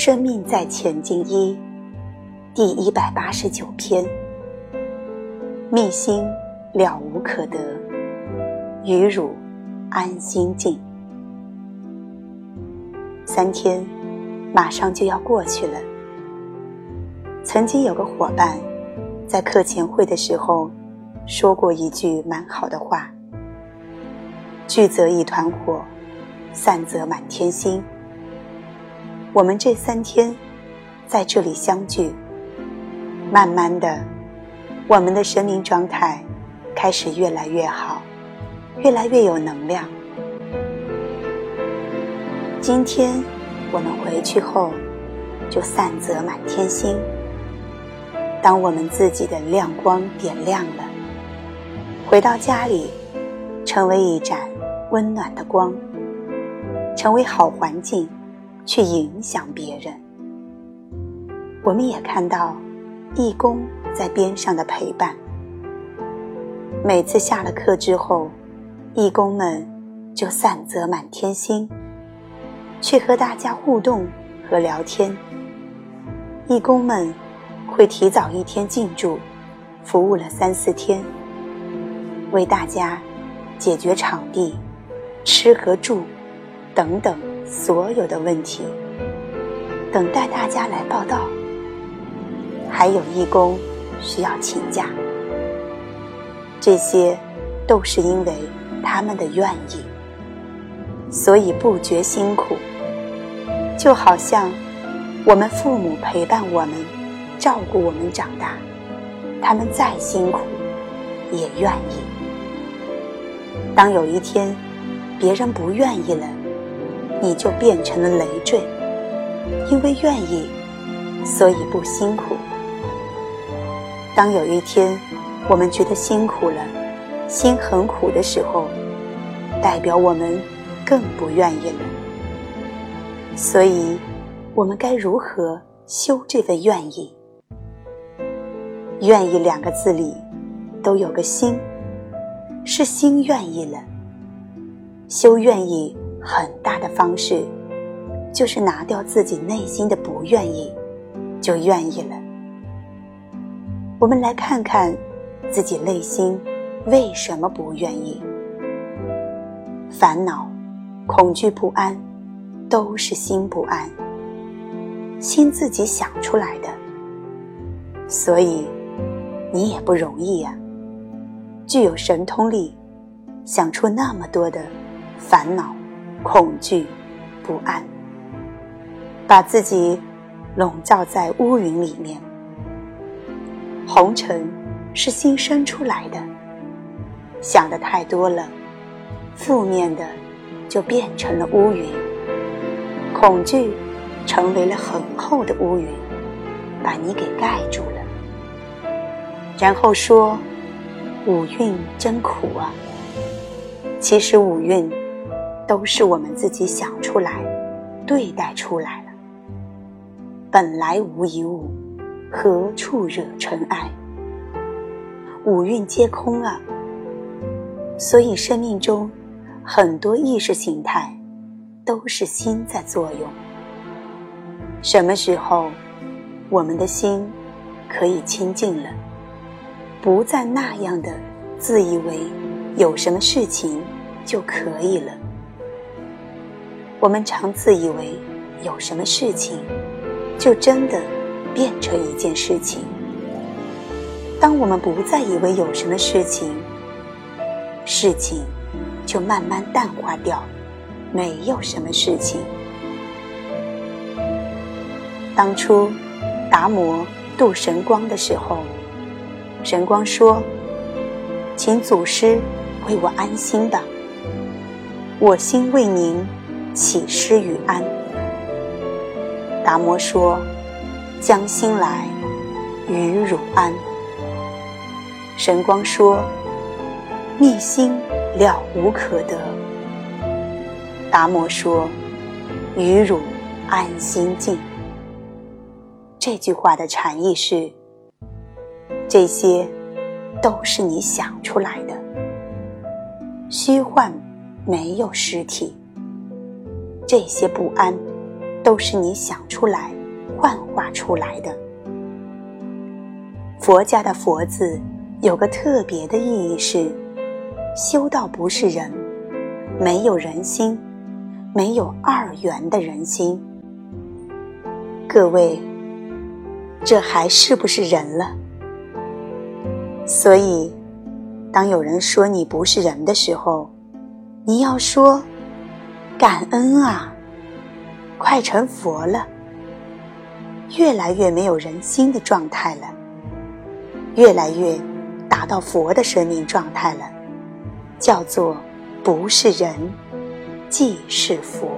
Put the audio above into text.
生命在前进一第一百八十九篇：密心了无可得，与汝安心静。三天马上就要过去了。曾经有个伙伴在课前会的时候说过一句蛮好的话：“聚则一团火，散则满天星。”我们这三天在这里相聚，慢慢的，我们的生命状态开始越来越好，越来越有能量。今天我们回去后，就散则满天星。当我们自己的亮光点亮了，回到家里，成为一盏温暖的光，成为好环境。去影响别人。我们也看到义工在边上的陪伴。每次下了课之后，义工们就散则满天星，去和大家互动和聊天。义工们会提早一天进驻，服务了三四天，为大家解决场地、吃和住等等。所有的问题，等待大家来报道。还有义工需要请假，这些都是因为他们的愿意，所以不觉辛苦。就好像我们父母陪伴我们、照顾我们长大，他们再辛苦也愿意。当有一天别人不愿意了，你就变成了累赘，因为愿意，所以不辛苦。当有一天我们觉得辛苦了，心很苦的时候，代表我们更不愿意了。所以，我们该如何修这份愿意？愿意两个字里都有个心，是心愿意了，修愿意。很大的方式，就是拿掉自己内心的不愿意，就愿意了。我们来看看自己内心为什么不愿意。烦恼、恐惧、不安，都是心不安，心自己想出来的。所以你也不容易呀，具有神通力，想出那么多的烦恼。恐惧、不安，把自己笼罩在乌云里面。红尘是心生出来的，想的太多了，负面的就变成了乌云，恐惧成为了很厚的乌云，把你给盖住了。然后说五蕴真苦啊，其实五蕴。都是我们自己想出来、对待出来了。本来无一物，何处惹尘埃？五蕴皆空啊！所以生命中很多意识形态都是心在作用。什么时候我们的心可以清净了，不再那样的自以为有什么事情就可以了？我们常自以为有什么事情，就真的变成一件事情。当我们不再以为有什么事情，事情就慢慢淡化掉，没有什么事情。当初达摩渡神光的时候，神光说：“请祖师为我安心吧，我心为您。”起失与安？达摩说：“将心来，与汝安。”神光说：“密心了无可得。”达摩说：“与汝安心静。”这句话的禅意是：这些都是你想出来的，虚幻没有实体。这些不安，都是你想出来、幻化出来的。佛家的“佛”字有个特别的意义是：修道不是人，没有人心，没有二元的人心。各位，这还是不是人了？所以，当有人说你不是人的时候，你要说感恩啊，快成佛了，越来越没有人心的状态了。越来越达到佛的生命状态了，叫做不是人，即是佛。